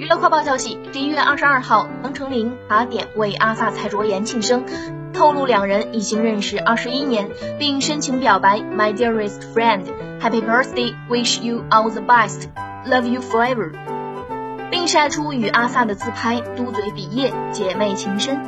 娱乐快报消息：十一月二十二号，杨丞琳卡点为阿萨蔡卓妍庆生，透露两人已经认识二十一年，并深情表白 My dearest friend，Happy birthday，Wish you all the best，Love you forever，并晒出与阿萨的自拍，嘟嘴比耶，姐妹情深。